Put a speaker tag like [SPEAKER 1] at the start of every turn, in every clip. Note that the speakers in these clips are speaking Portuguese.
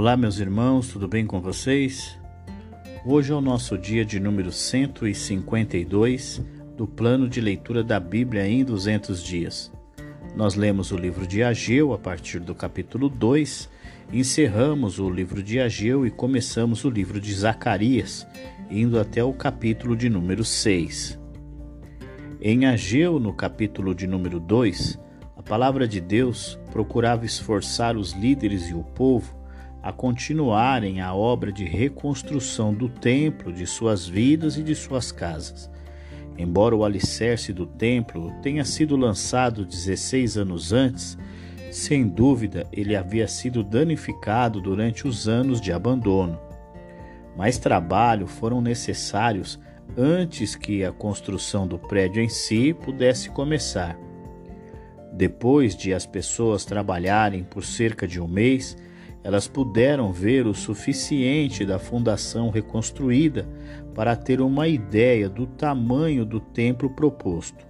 [SPEAKER 1] Olá, meus irmãos, tudo bem com vocês? Hoje é o nosso dia de número 152 do plano de leitura da Bíblia em 200 dias. Nós lemos o livro de Ageu a partir do capítulo 2, encerramos o livro de Ageu e começamos o livro de Zacarias, indo até o capítulo de número 6. Em Ageu, no capítulo de número 2, a palavra de Deus procurava esforçar os líderes e o povo a continuarem a obra de reconstrução do templo, de suas vidas e de suas casas. Embora o alicerce do templo tenha sido lançado 16 anos antes, sem dúvida ele havia sido danificado durante os anos de abandono. Mais trabalho foram necessários antes que a construção do prédio em si pudesse começar. Depois de as pessoas trabalharem por cerca de um mês, elas puderam ver o suficiente da fundação reconstruída para ter uma ideia do tamanho do templo proposto.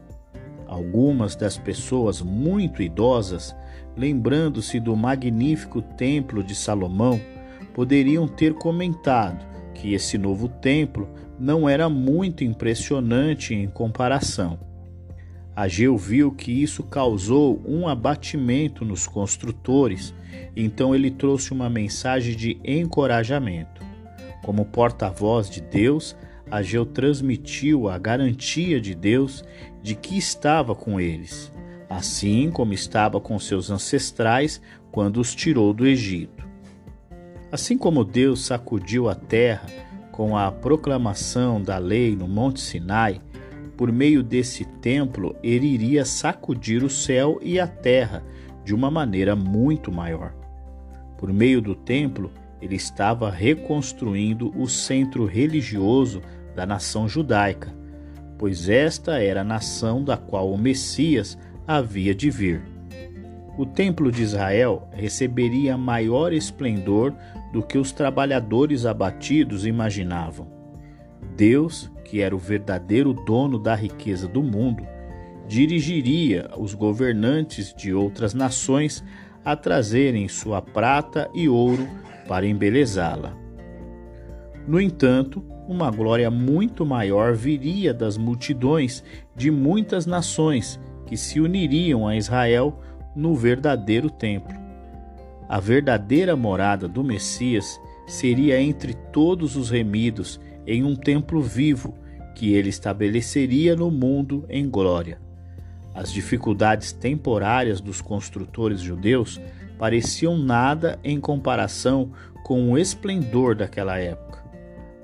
[SPEAKER 1] Algumas das pessoas muito idosas, lembrando-se do magnífico templo de Salomão, poderiam ter comentado que esse novo templo não era muito impressionante em comparação. Ageu viu que isso causou um abatimento nos construtores, então ele trouxe uma mensagem de encorajamento. Como porta-voz de Deus, Ageu transmitiu a garantia de Deus de que estava com eles, assim como estava com seus ancestrais quando os tirou do Egito. Assim como Deus sacudiu a terra com a proclamação da lei no Monte Sinai, por meio desse templo, ele iria sacudir o céu e a terra de uma maneira muito maior. Por meio do templo, ele estava reconstruindo o centro religioso da nação judaica, pois esta era a nação da qual o Messias havia de vir. O templo de Israel receberia maior esplendor do que os trabalhadores abatidos imaginavam. Deus que era o verdadeiro dono da riqueza do mundo, dirigiria os governantes de outras nações a trazerem sua prata e ouro para embelezá-la. No entanto, uma glória muito maior viria das multidões de muitas nações que se uniriam a Israel no verdadeiro templo. A verdadeira morada do Messias seria entre todos os remidos em um templo vivo que ele estabeleceria no mundo em glória. As dificuldades temporárias dos construtores judeus pareciam nada em comparação com o esplendor daquela época.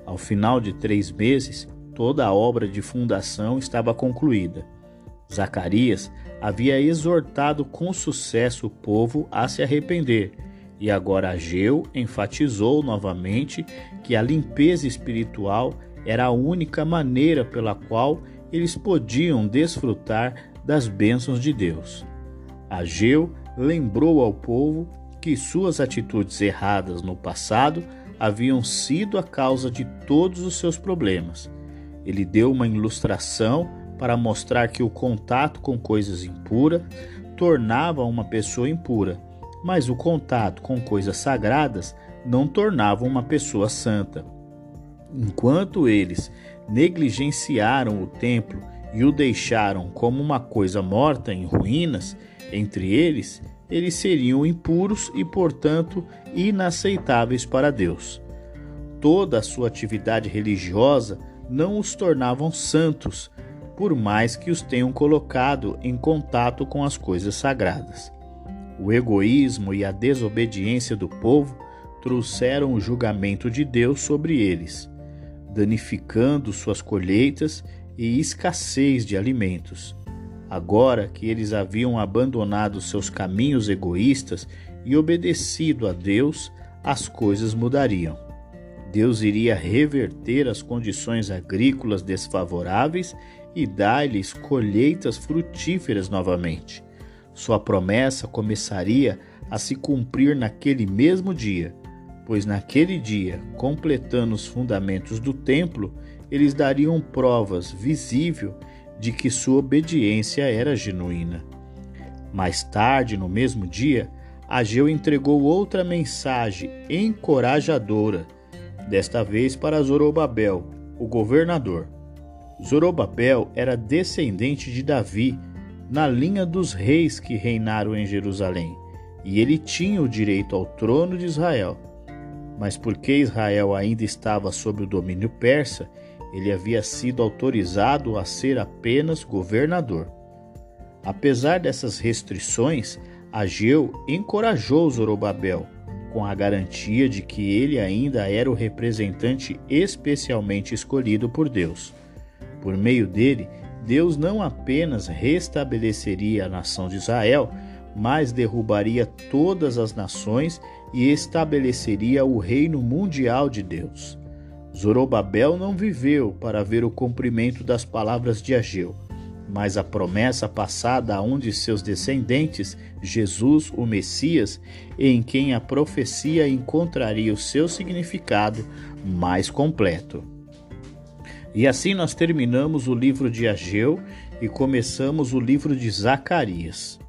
[SPEAKER 1] Ao final de três meses, toda a obra de fundação estava concluída. Zacarias havia exortado com sucesso o povo a se arrepender, e agora Ageu enfatizou novamente que a limpeza espiritual era a única maneira pela qual eles podiam desfrutar das bênçãos de Deus. Ageu lembrou ao povo que suas atitudes erradas no passado haviam sido a causa de todos os seus problemas. Ele deu uma ilustração para mostrar que o contato com coisas impuras tornava uma pessoa impura, mas o contato com coisas sagradas não tornava uma pessoa santa. Enquanto eles negligenciaram o templo e o deixaram como uma coisa morta em ruínas, entre eles, eles seriam impuros e, portanto, inaceitáveis para Deus. Toda a sua atividade religiosa não os tornavam santos, por mais que os tenham colocado em contato com as coisas sagradas. O egoísmo e a desobediência do povo trouxeram o julgamento de Deus sobre eles danificando suas colheitas e escassez de alimentos. Agora que eles haviam abandonado seus caminhos egoístas e obedecido a Deus, as coisas mudariam. Deus iria reverter as condições agrícolas desfavoráveis e dar-lhes colheitas frutíferas novamente. Sua promessa começaria a se cumprir naquele mesmo dia pois naquele dia, completando os fundamentos do templo, eles dariam provas visível de que sua obediência era genuína. Mais tarde, no mesmo dia, Ageu entregou outra mensagem encorajadora, desta vez para Zorobabel, o governador. Zorobabel era descendente de Davi, na linha dos reis que reinaram em Jerusalém, e ele tinha o direito ao trono de Israel. Mas porque Israel ainda estava sob o domínio persa, ele havia sido autorizado a ser apenas governador. Apesar dessas restrições, Ageu encorajou Zorobabel, com a garantia de que ele ainda era o representante especialmente escolhido por Deus. Por meio dele, Deus não apenas restabeleceria a nação de Israel, mas derrubaria todas as nações e estabeleceria o reino mundial de Deus. Zorobabel não viveu para ver o cumprimento das palavras de Ageu mas a promessa passada a um de seus descendentes, Jesus, o Messias, em quem a profecia encontraria o seu significado mais completo. E assim nós terminamos o livro de Ageu e começamos o livro de Zacarias.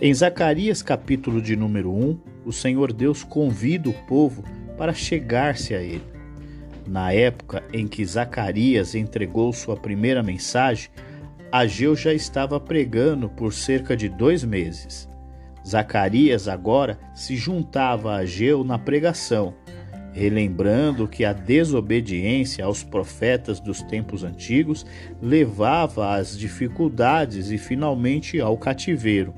[SPEAKER 1] Em Zacarias, capítulo de número 1, o Senhor Deus convida o povo para chegar-se a ele. Na época em que Zacarias entregou sua primeira mensagem, Ageu já estava pregando por cerca de dois meses. Zacarias agora se juntava a Ageu na pregação, relembrando que a desobediência aos profetas dos tempos antigos levava às dificuldades e finalmente ao cativeiro.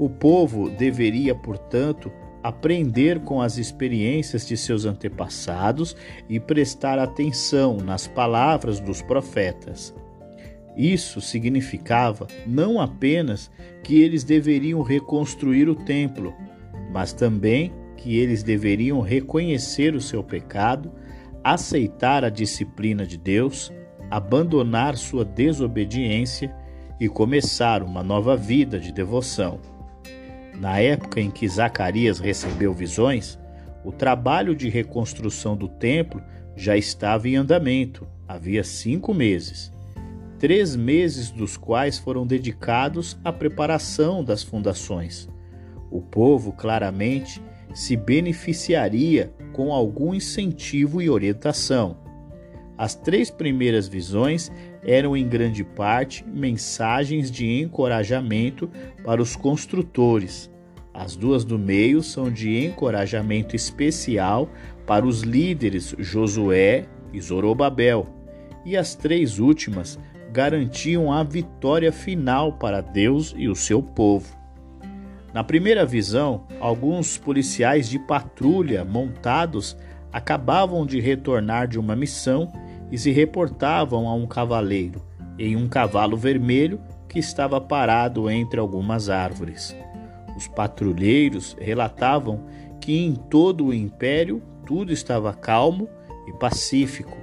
[SPEAKER 1] O povo deveria, portanto, aprender com as experiências de seus antepassados e prestar atenção nas palavras dos profetas. Isso significava não apenas que eles deveriam reconstruir o templo, mas também que eles deveriam reconhecer o seu pecado, aceitar a disciplina de Deus, abandonar sua desobediência e começar uma nova vida de devoção. Na época em que Zacarias recebeu visões, o trabalho de reconstrução do templo já estava em andamento, havia cinco meses três meses dos quais foram dedicados à preparação das fundações. O povo claramente se beneficiaria com algum incentivo e orientação. As três primeiras visões eram em grande parte mensagens de encorajamento para os construtores. As duas do meio são de encorajamento especial para os líderes Josué e Zorobabel. E as três últimas garantiam a vitória final para Deus e o seu povo. Na primeira visão, alguns policiais de patrulha montados acabavam de retornar de uma missão e se reportavam a um cavaleiro em um cavalo vermelho que estava parado entre algumas árvores. Os patrulheiros relatavam que em todo o império tudo estava calmo e pacífico.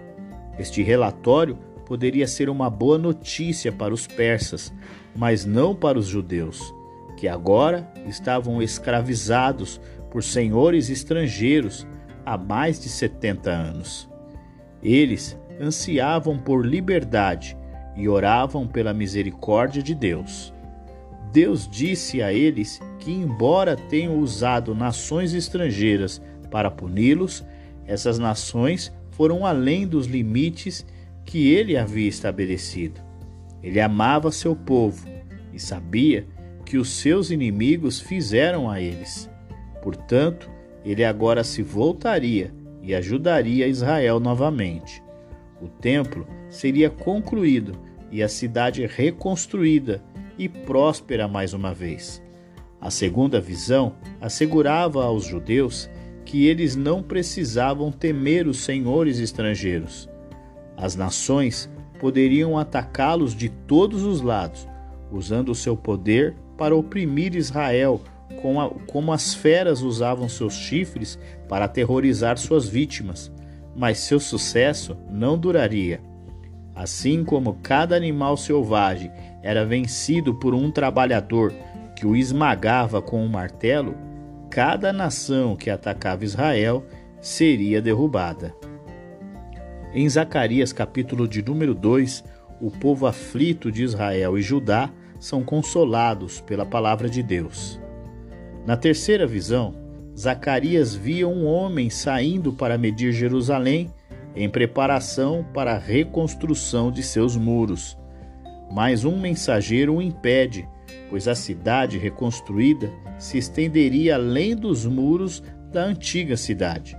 [SPEAKER 1] Este relatório poderia ser uma boa notícia para os persas, mas não para os judeus, que agora estavam escravizados por senhores estrangeiros há mais de 70 anos. Eles ansiavam por liberdade e oravam pela misericórdia de Deus. Deus disse a eles que, embora tenham usado nações estrangeiras para puni-los, essas nações foram além dos limites que ele havia estabelecido. Ele amava seu povo e sabia que os seus inimigos fizeram a eles. Portanto, ele agora se voltaria e ajudaria Israel novamente. O templo seria concluído e a cidade reconstruída e próspera mais uma vez. A segunda visão assegurava aos judeus que eles não precisavam temer os senhores estrangeiros as nações poderiam atacá-los de todos os lados, usando o seu poder para oprimir Israel, como as feras usavam seus chifres para aterrorizar suas vítimas. Mas seu sucesso não duraria. Assim como cada animal selvagem era vencido por um trabalhador que o esmagava com um martelo, cada nação que atacava Israel seria derrubada. Em Zacarias, capítulo de número 2, o povo aflito de Israel e Judá são consolados pela palavra de Deus. Na terceira visão, Zacarias via um homem saindo para medir Jerusalém em preparação para a reconstrução de seus muros. Mas um mensageiro o impede, pois a cidade reconstruída se estenderia além dos muros da antiga cidade.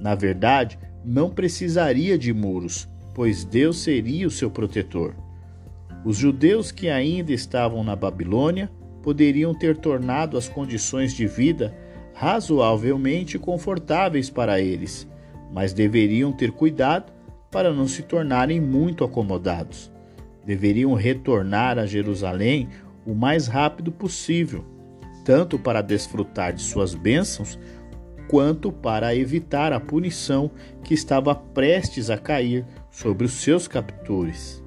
[SPEAKER 1] Na verdade, não precisaria de muros, pois Deus seria o seu protetor. Os judeus que ainda estavam na Babilônia poderiam ter tornado as condições de vida razoavelmente confortáveis para eles, mas deveriam ter cuidado para não se tornarem muito acomodados. Deveriam retornar a Jerusalém o mais rápido possível, tanto para desfrutar de suas bênçãos, quanto para evitar a punição que estava prestes a cair sobre os seus captores.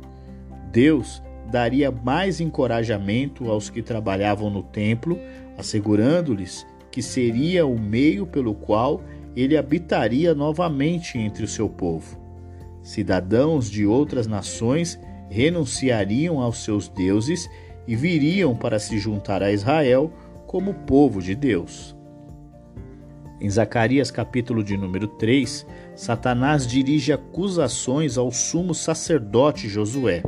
[SPEAKER 1] Deus daria mais encorajamento aos que trabalhavam no templo, assegurando-lhes que seria o meio pelo qual ele habitaria novamente entre o seu povo. Cidadãos de outras nações renunciariam aos seus deuses e viriam para se juntar a Israel como povo de Deus. Em Zacarias capítulo de número 3, Satanás dirige acusações ao sumo sacerdote Josué.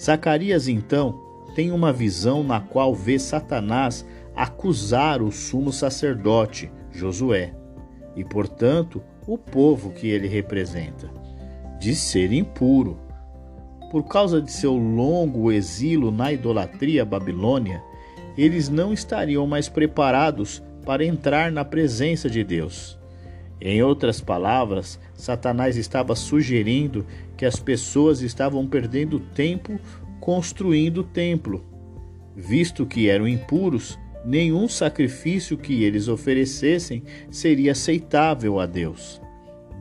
[SPEAKER 1] Zacarias então tem uma visão na qual vê Satanás acusar o sumo sacerdote Josué e, portanto, o povo que ele representa, de ser impuro. Por causa de seu longo exílio na idolatria babilônia, eles não estariam mais preparados para entrar na presença de Deus. Em outras palavras, Satanás estava sugerindo que as pessoas estavam perdendo tempo construindo o templo. Visto que eram impuros, nenhum sacrifício que eles oferecessem seria aceitável a Deus.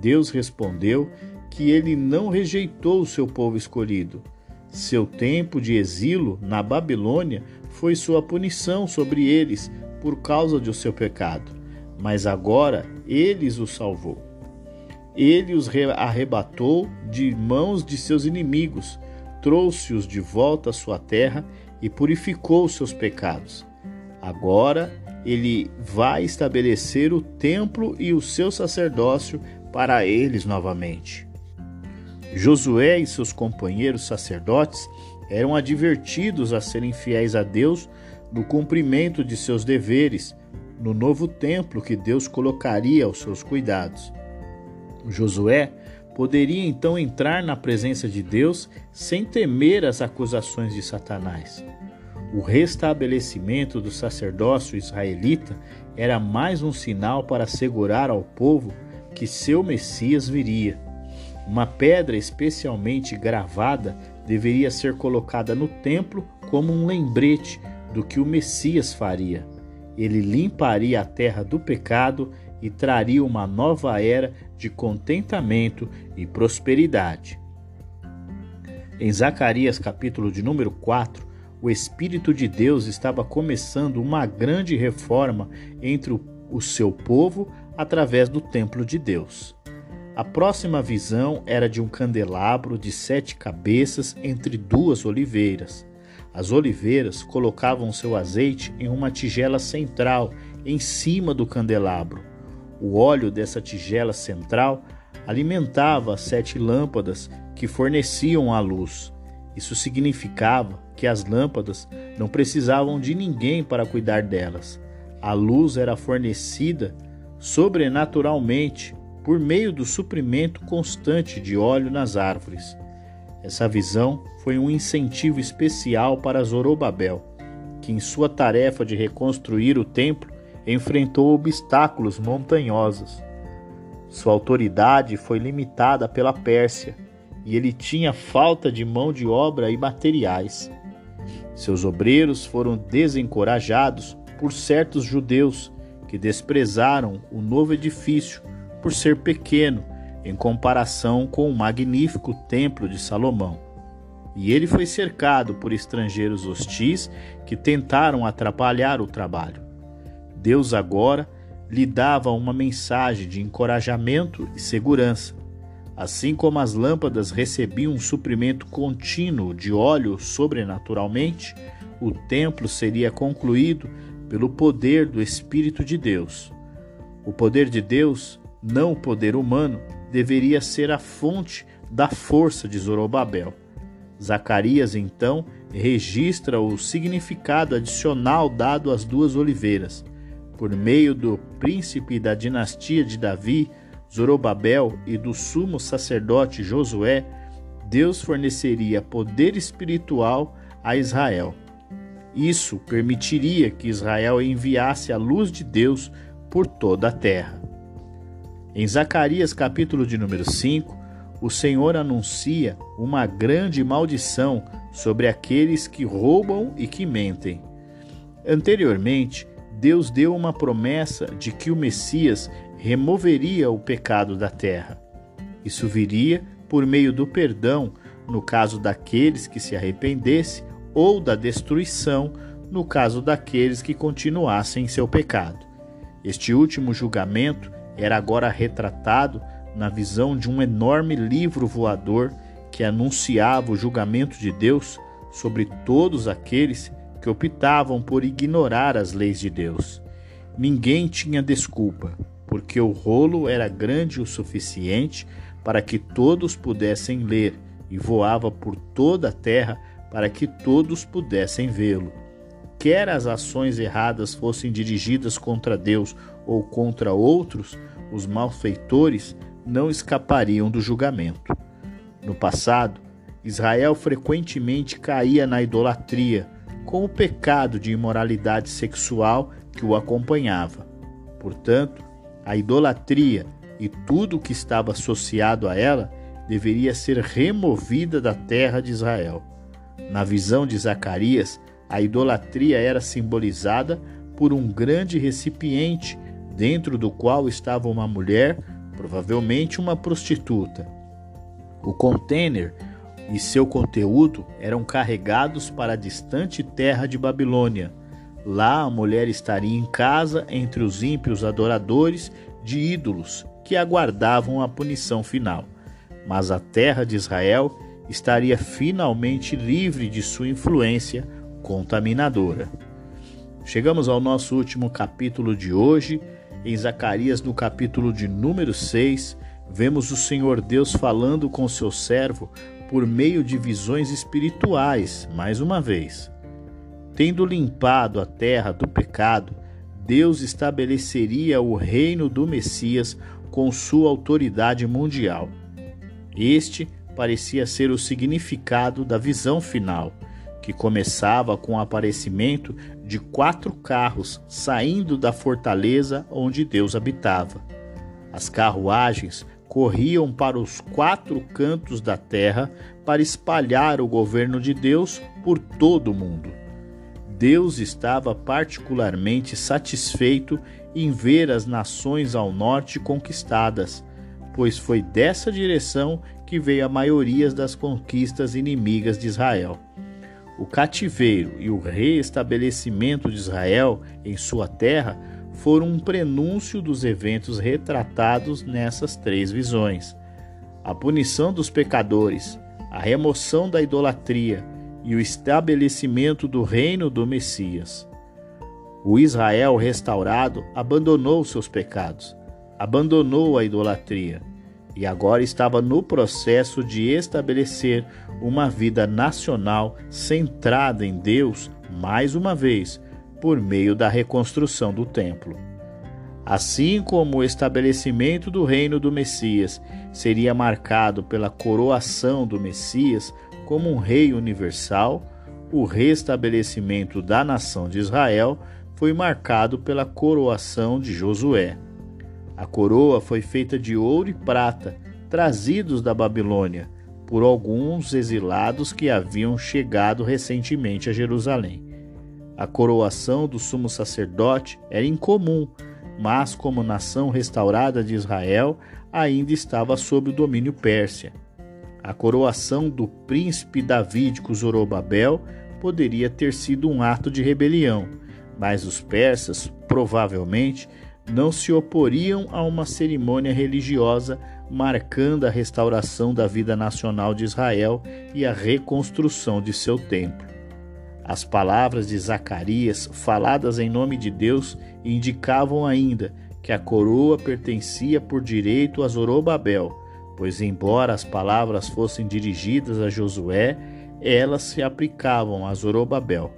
[SPEAKER 1] Deus respondeu que ele não rejeitou o seu povo escolhido. Seu tempo de exílio na Babilônia foi sua punição sobre eles por causa do seu pecado mas agora eles o salvou. Ele os arrebatou de mãos de seus inimigos, trouxe-os de volta à sua terra e purificou seus pecados. Agora ele vai estabelecer o templo e o seu sacerdócio para eles novamente. Josué e seus companheiros sacerdotes eram advertidos a serem fiéis a Deus no cumprimento de seus deveres no novo templo que Deus colocaria aos seus cuidados. Josué poderia então entrar na presença de Deus sem temer as acusações de Satanás. O restabelecimento do sacerdócio israelita era mais um sinal para assegurar ao povo que seu Messias viria. Uma pedra especialmente gravada deveria ser colocada no templo como um lembrete do que o Messias faria ele limparia a terra do pecado e traria uma nova era de contentamento e prosperidade. Em Zacarias, capítulo de número 4, o Espírito de Deus estava começando uma grande reforma entre o, seu povo através do templo de Deus. A próxima visão era de um candelabro de sete cabeças entre duas oliveiras. As oliveiras colocavam seu azeite em uma tigela central, em cima do candelabro. O óleo dessa tigela central alimentava as sete lâmpadas que forneciam a luz. Isso significava que as lâmpadas não precisavam de ninguém para cuidar delas. A luz era fornecida sobrenaturalmente por meio do suprimento constante de óleo nas árvores. Essa visão foi um incentivo especial para Zorobabel, que em sua tarefa de reconstruir o templo enfrentou obstáculos montanhosos. Sua autoridade foi limitada pela Pérsia e ele tinha falta de mão de obra e materiais. Seus obreiros foram desencorajados por certos judeus que desprezaram o novo edifício por ser pequeno em comparação com o magnífico Templo de Salomão. E ele foi cercado por estrangeiros hostis que tentaram atrapalhar o trabalho. Deus agora lhe dava uma mensagem de encorajamento e segurança. Assim como as lâmpadas recebiam um suprimento contínuo de óleo sobrenaturalmente, o templo seria concluído pelo poder do Espírito de Deus. O poder de Deus, não o poder humano, deveria ser a fonte da força de Zorobabel. Zacarias, então, registra o significado adicional dado às duas oliveiras. Por meio do príncipe da dinastia de Davi, Zorobabel, e do sumo sacerdote Josué, Deus forneceria poder espiritual a Israel. Isso permitiria que Israel enviasse a luz de Deus por toda a terra. Em Zacarias capítulo de número 5, o Senhor anuncia uma grande maldição sobre aqueles que roubam e que mentem. Anteriormente, Deus deu uma promessa de que o Messias removeria o pecado da terra. Isso viria por meio do perdão, no caso daqueles que se arrependessem, ou da destruição, no caso daqueles que continuassem em seu pecado. Este último julgamento era agora retratado na visão de um enorme livro voador que anunciava o julgamento de Deus sobre todos aqueles que optavam por ignorar as leis de Deus. Ninguém tinha desculpa, porque o rolo era grande o suficiente para que todos pudessem ler e voava por toda a terra para que todos pudessem vê-lo. Quer as ações erradas fossem dirigidas contra Deus ou contra outros, os malfeitores não escapariam do julgamento. No passado, Israel frequentemente caía na idolatria, com o pecado de imoralidade sexual que o acompanhava. Portanto, a idolatria e tudo o que estava associado a ela deveria ser removida da terra de Israel. Na visão de Zacarias, a idolatria era simbolizada por um grande recipiente dentro do qual estava uma mulher provavelmente uma prostituta. O container e seu conteúdo eram carregados para a distante terra de Babilônia. Lá a mulher estaria em casa entre os ímpios adoradores de ídolos que aguardavam a punição final. Mas a terra de Israel estaria finalmente livre de sua influência contaminadora. Chegamos ao nosso último capítulo de hoje em Zacarias, no capítulo de número 6, vemos o Senhor Deus falando com seu servo por meio de visões espirituais, mais uma vez. Tendo limpado a terra do pecado, Deus estabeleceria o reino do Messias com sua autoridade mundial. Este parecia ser o significado da visão final que começava com o aparecimento de quatro carros saindo da fortaleza onde Deus habitava. As carruagens corriam para os quatro cantos da terra para espalhar o governo de Deus por todo o mundo. Deus estava particularmente satisfeito em ver as nações ao norte conquistadas, pois foi dessa direção que veio a maioria das conquistas inimigas de Israel. O cativeiro e o reestabelecimento de Israel em sua terra foram um prenúncio dos eventos retratados nessas três visões. A punição dos pecadores, a remoção da idolatria e o estabelecimento do reino do Messias. O Israel restaurado abandonou seus pecados, abandonou a idolatria e agora estava no processo de estabelecer uma vida nacional centrada em Deus, mais uma vez, por meio da reconstrução do templo. Assim como o estabelecimento do reino do Messias seria marcado pela coroação do Messias como um rei universal, o restabelecimento da nação de Israel foi marcado pela coroação de Josué. A coroa foi feita de ouro e prata, trazidos da Babilônia, por alguns exilados que haviam chegado recentemente a Jerusalém. A coroação do sumo sacerdote era incomum, mas, como nação restaurada de Israel, ainda estava sob o domínio pérsia. A coroação do príncipe davídico Zorobabel poderia ter sido um ato de rebelião, mas os persas, provavelmente, não se oporiam a uma cerimônia religiosa marcando a restauração da vida nacional de Israel e a reconstrução de seu templo. As palavras de Zacarias, faladas em nome de Deus, indicavam ainda que a coroa pertencia por direito a Zorobabel, pois, embora as palavras fossem dirigidas a Josué, elas se aplicavam a Zorobabel.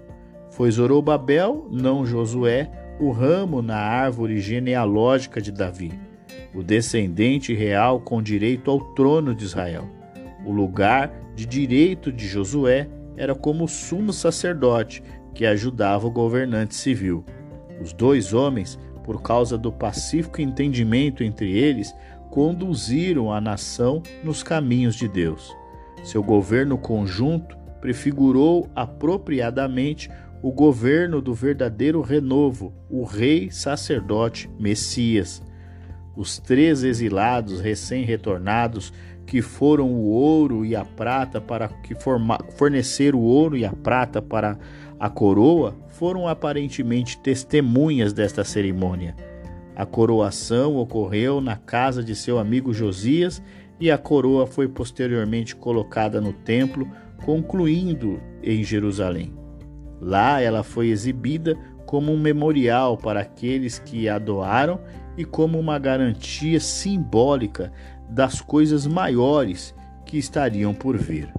[SPEAKER 1] Foi Zorobabel, não Josué, o ramo na árvore genealógica de Davi, o descendente real com direito ao trono de Israel. O lugar de direito de Josué era como sumo sacerdote que ajudava o governante civil. Os dois homens, por causa do pacífico entendimento entre eles, conduziram a nação nos caminhos de Deus. Seu governo conjunto prefigurou apropriadamente o governo do verdadeiro renovo, o rei sacerdote Messias. Os três exilados recém-retornados que foram o ouro e a prata para que fornecer o ouro e a prata para a coroa foram aparentemente testemunhas desta cerimônia. A coroação ocorreu na casa de seu amigo Josias e a coroa foi posteriormente colocada no templo, concluindo em Jerusalém. Lá ela foi exibida como um memorial para aqueles que a doaram e como uma garantia simbólica das coisas maiores que estariam por vir.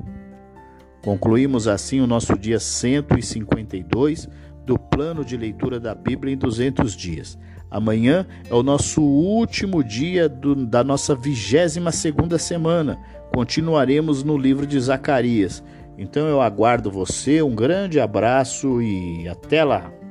[SPEAKER 1] Concluímos assim o nosso dia 152 do plano de leitura da Bíblia em 200 dias. Amanhã é o nosso último dia do, da nossa 22 segunda semana. Continuaremos no livro de Zacarias. Então eu aguardo você, um grande abraço e até lá!